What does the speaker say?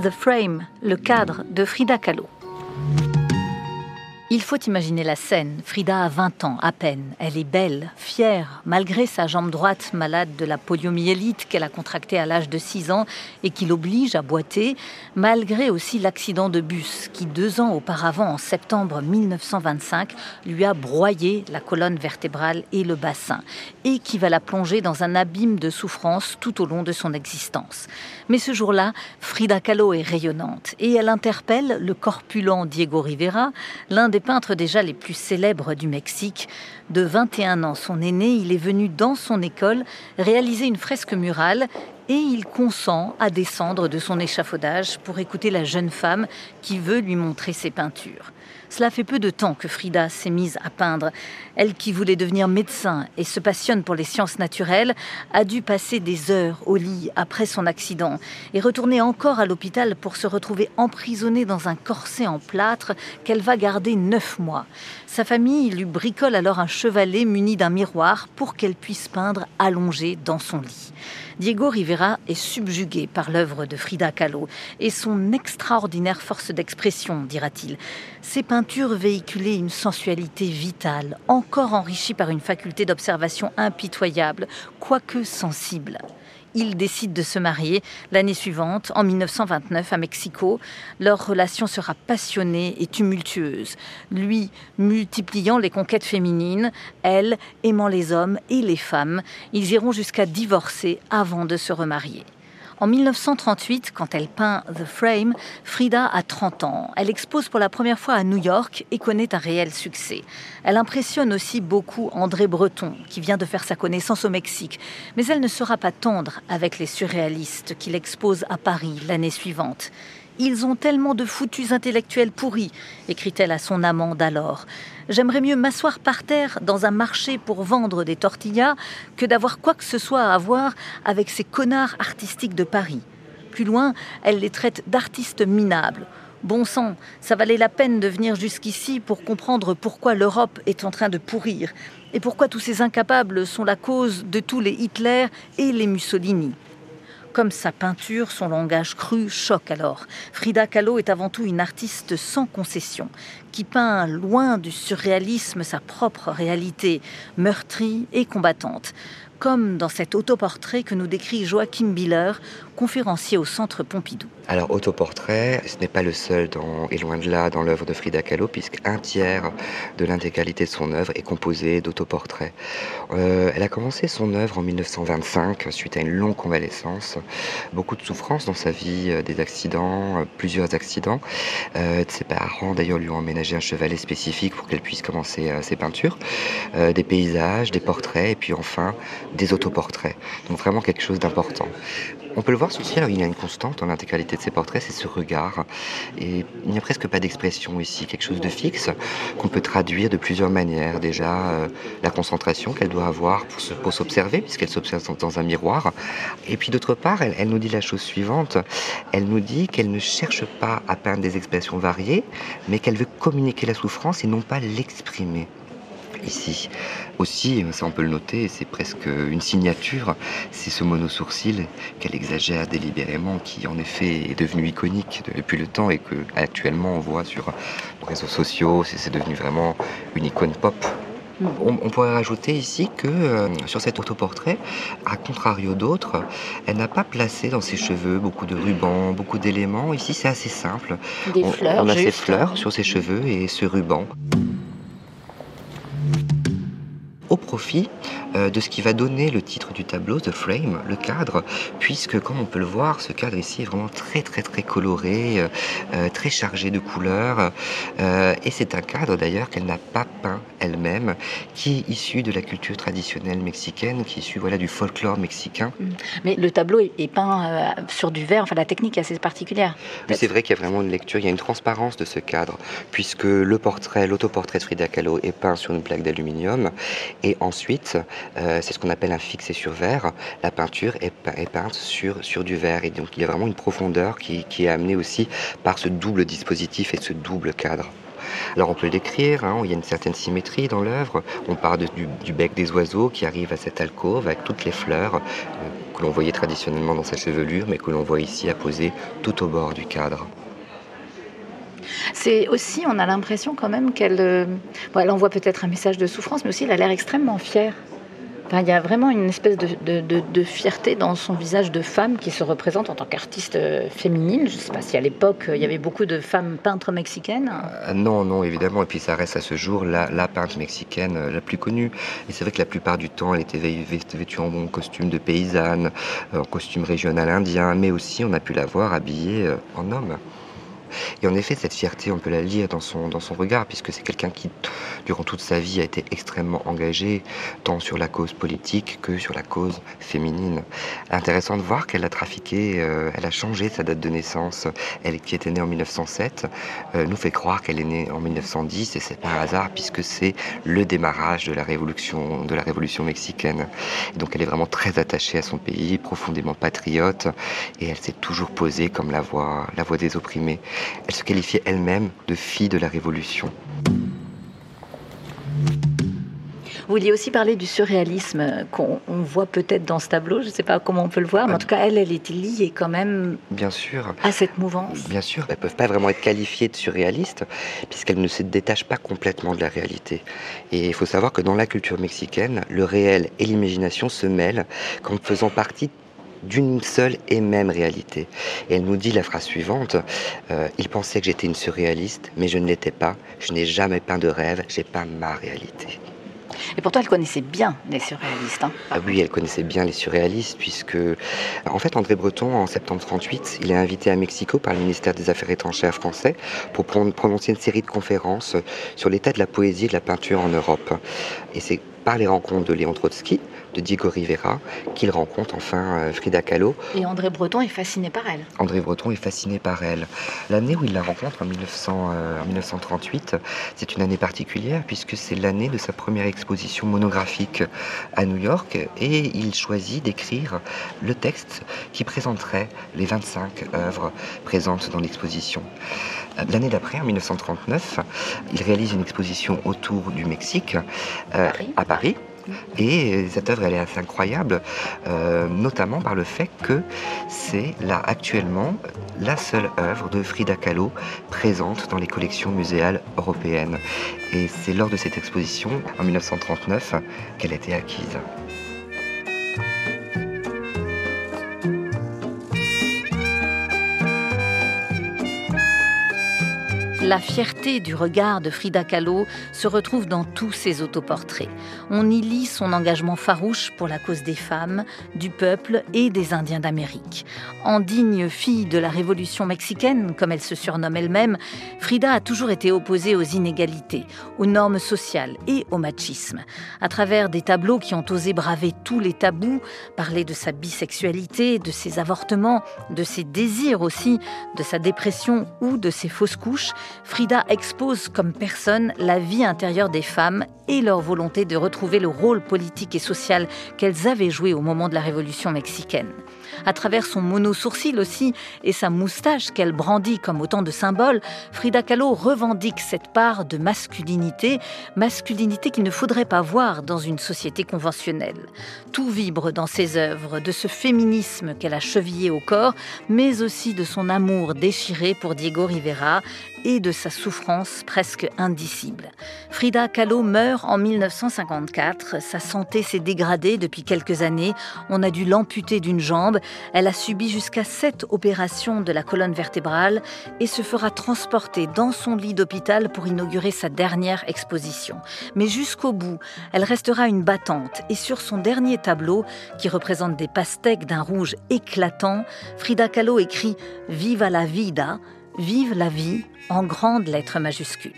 The Frame, le cadre de Frida Kahlo. Il faut imaginer la scène. Frida a 20 ans à peine. Elle est belle, fière, malgré sa jambe droite malade de la poliomyélite qu'elle a contractée à l'âge de 6 ans et qui l'oblige à boiter, malgré aussi l'accident de bus qui, deux ans auparavant, en septembre 1925, lui a broyé la colonne vertébrale et le bassin et qui va la plonger dans un abîme de souffrance tout au long de son existence. Mais ce jour-là, Frida Kahlo est rayonnante et elle interpelle le corpulent Diego Rivera, l'un des peintres déjà les plus célèbres du Mexique. De 21 ans, son aîné, il est venu dans son école réaliser une fresque murale et il consent à descendre de son échafaudage pour écouter la jeune femme qui veut lui montrer ses peintures. Cela fait peu de temps que Frida s'est mise à peindre. Elle qui voulait devenir médecin et se passionne pour les sciences naturelles, a dû passer des heures au lit après son accident et retourner encore à l'hôpital pour se retrouver emprisonnée dans un corset en plâtre qu'elle va garder neuf mois. Sa famille lui bricole alors un chevalet muni d'un miroir pour qu'elle puisse peindre allongée dans son lit. Diego Rivera est subjugué par l'œuvre de Frida Kahlo et son extraordinaire force d'expression, dira-t-il. Véhiculaient une sensualité vitale, encore enrichie par une faculté d'observation impitoyable, quoique sensible ils décident de se marier l'année suivante, en 1929, à Mexico. Leur relation sera passionnée et tumultueuse. Lui multipliant les conquêtes féminines, elle aimant les hommes et les femmes. Ils iront jusqu'à divorcer avant de se remarier. En 1938, quand elle peint The Frame, Frida a 30 ans. Elle expose pour la première fois à New York et connaît un réel succès. Elle impressionne aussi beaucoup André Breton, qui vient de faire sa connaissance au Mexique. Mais elle ne sera pas tendre avec les surréalistes qu'il expose à Paris l'année suivante. Ils ont tellement de foutus intellectuels pourris, écrit-elle à son amant d'alors. J'aimerais mieux m'asseoir par terre dans un marché pour vendre des tortillas que d'avoir quoi que ce soit à voir avec ces connards artistiques de Paris. Plus loin, elle les traite d'artistes minables. Bon sang, ça valait la peine de venir jusqu'ici pour comprendre pourquoi l'Europe est en train de pourrir et pourquoi tous ces incapables sont la cause de tous les Hitler et les Mussolini. Comme sa peinture, son langage cru choque alors. Frida Kahlo est avant tout une artiste sans concession, qui peint loin du surréalisme sa propre réalité, meurtrie et combattante comme dans cet autoportrait que nous décrit Joachim Biller, conférencier au Centre Pompidou. Alors, autoportrait, ce n'est pas le seul, et loin de là, dans l'œuvre de Frida Kahlo, puisqu'un tiers de l'intégralité de son œuvre est composé d'autoportraits. Euh, elle a commencé son œuvre en 1925, suite à une longue convalescence. Beaucoup de souffrances dans sa vie, euh, des accidents, euh, plusieurs accidents. ses parents, d'ailleurs, lui ont emménagé un chevalet spécifique pour qu'elle puisse commencer ses peintures. des paysages, des portraits, et puis enfin des autoportraits. Donc vraiment quelque chose d'important. On peut le voir il y a une constante dans l'intégralité de ces portraits, c'est ce regard. Et il n'y a presque pas d'expression ici, quelque chose de fixe qu'on peut traduire de plusieurs manières. Déjà, euh, la concentration qu'elle doit avoir pour s'observer, puisqu'elle s'observe dans, un miroir. Et puis d'autre part, elle nous dit la chose suivante, elle nous dit qu'elle ne cherche pas à peindre des expressions variées, mais qu'elle veut communiquer la souffrance et non pas l'exprimer ici. Aussi, ça on peut le noter, c'est presque une signature, c'est ce monosourcil qu'elle exagère délibérément, qui en effet est devenu iconique depuis le temps et que actuellement on voit sur les réseaux sociaux, c'est devenu vraiment une icône pop. Mm. On, pourrait rajouter ici que euh, sur cet autoportrait, à contrario d'autres, elle n'a pas placé dans ses cheveux beaucoup de rubans, beaucoup d'éléments. Ici, c'est assez simple. Des fleurs. On a ses fleurs sur ses cheveux et ce ruban au profit euh, de ce qui va donner le titre du tableau, The Frame, le cadre, puisque comme on peut le voir, ce cadre ici est vraiment très très très coloré, euh, euh, très chargé de couleurs, et c'est un cadre d'ailleurs qu'elle n'a pas peint elle-même, qui est issu de la culture traditionnelle mexicaine, qui est issu voilà, du folklore mexicain. Mm. Mais le tableau est, peint sur du verre, enfin la technique est assez particulière. Oui, c'est vrai qu'il y a vraiment une lecture, il y a une transparence de ce cadre, puisque le portrait, l'autoportrait de Frida Kahlo est peint sur une plaque d'aluminium et ensuite, euh, c'est ce qu'on appelle un fixé sur verre. La peinture est, peinte sur, du verre. Et donc, il y a vraiment une profondeur qui, est amenée aussi par ce double dispositif et ce double cadre. Alors on peut le décrire, hein, il y a une certaine symétrie dans l'œuvre. On part du, bec des oiseaux qui arrive à cette alcôve avec toutes les fleurs, euh, que l'on voyait traditionnellement dans sa chevelure, mais que l'on voit ici apposé tout au bord du cadre. C'est aussi, on a l'impression quand même qu'elle euh, envoie peut-être un message de souffrance, mais aussi elle a l'air extrêmement fière il y a vraiment une espèce de, fierté dans son visage de femme qui se représente en tant qu'artiste euh, féminine. Je ne sais pas si à l'époque euh, il y avait beaucoup de femmes peintres mexicaines. Non, non, évidemment. Et puis ça reste à ce jour la, peintre mexicaine la plus connue. Et c'est vrai que la plupart du temps, elle était vêtue en costume de paysanne, en costume régional indien, mais aussi on a pu la voir habillée en homme. Et en effet, cette fierté, on peut la lire dans son, dans son regard, puisque c'est quelqu'un qui, durant toute sa vie, a été extrêmement engagé, tant sur la cause politique que sur la cause féminine. Intéressant de voir qu'elle a trafiqué, euh, elle a changé sa date de naissance. Elle qui était née en 1907 euh, nous fait croire qu'elle est née en 1910, et c'est pas hasard, puisque c'est le démarrage de la révolution, de la révolution mexicaine. donc elle est vraiment très attachée à son pays, profondément patriote, et elle s'est toujours posée comme la voix, la voix des opprimés. Elle se qualifiait elle-même de fille de la Révolution. Vous vouliez aussi parler du surréalisme qu'on voit peut-être dans ce tableau, je ne sais pas comment on peut le voir, mais en tout cas, elle, elle était liée quand même Bien sûr. à cette mouvance. Bien sûr, elles ne peuvent pas vraiment être qualifiées de surréalistes, puisqu'elles ne se détachent pas complètement de la réalité. Et il faut savoir que dans la culture mexicaine, le réel et l'imagination se mêlent comme faisant partie d'une seule et même réalité. Et elle nous dit la phrase suivante euh, Il pensait que j'étais une surréaliste, mais je ne l'étais pas. Je n'ai jamais peint de rêve, j'ai pas ma réalité. Et pourtant, elle connaissait bien les surréalistes. Hein. ah oui, elle connaissait bien les surréalistes, puisque, en fait, André Breton, en septembre 38, il est invité à Mexico par le ministère des Affaires étrangères français pour prononcer une série de conférences sur l'état de la poésie et de la peinture en Europe. Et c'est par les rencontres de Léon Trotsky, de Diego Rivera, qu'il rencontre enfin euh, Frida Kahlo. Et André Breton est fasciné par elle. André Breton est fasciné par elle. L'année où il la rencontre, en, 1938, euh, c'est une année particulière puisque c'est l'année de sa première exposition monographique à New York et il choisit d'écrire le texte qui présenterait les 25 œuvres présentes dans l'exposition. L'année d'après, en 1939, il réalise une exposition autour du Mexique euh, à Paris et cette œuvre, est assez incroyable, euh, notamment par le fait que c'est là actuellement la seule œuvre de Frida Kahlo présente dans les collections muséales européennes. Et c'est lors de cette exposition, en 1939, qu'elle a été acquise. La fierté du regard de Frida Kahlo se retrouve dans tous ses autoportraits. On y lit son engagement farouche pour la cause des femmes, du peuple et des Indiens d'Amérique. En digne fille de la révolution mexicaine, comme elle se surnomme elle-même, Frida a toujours été opposée aux inégalités, aux normes sociales et au machisme. À travers des tableaux qui ont osé braver tous les tabous, parler de sa bisexualité, de ses avortements, de ses désirs aussi, de sa dépression ou de ses fausses couches, Frida expose comme personne la vie intérieure des femmes et leur volonté de retrouver le rôle politique et social qu'elles avaient joué au moment de la Révolution mexicaine. À travers son mono-sourcil aussi et sa moustache qu'elle brandit comme autant de symboles, Frida Kahlo revendique cette part de masculinité, masculinité qu'il ne faudrait pas voir dans une société conventionnelle. Tout vibre dans ses œuvres, de ce féminisme qu'elle a chevillé au corps, mais aussi de son amour déchiré pour Diego Rivera et de sa souffrance presque indicible. Frida Kahlo meurt en 1954. Sa santé s'est dégradée depuis quelques années. On a dû l'amputer d'une jambe. Elle a subi jusqu'à sept opérations de la colonne vertébrale et se fera transporter dans son lit d'hôpital pour inaugurer sa dernière exposition. Mais jusqu'au bout, elle restera une battante et sur son dernier tableau, qui représente des pastèques d'un rouge éclatant, Frida Kahlo écrit Viva la vida, vive la vie en grandes lettres majuscules.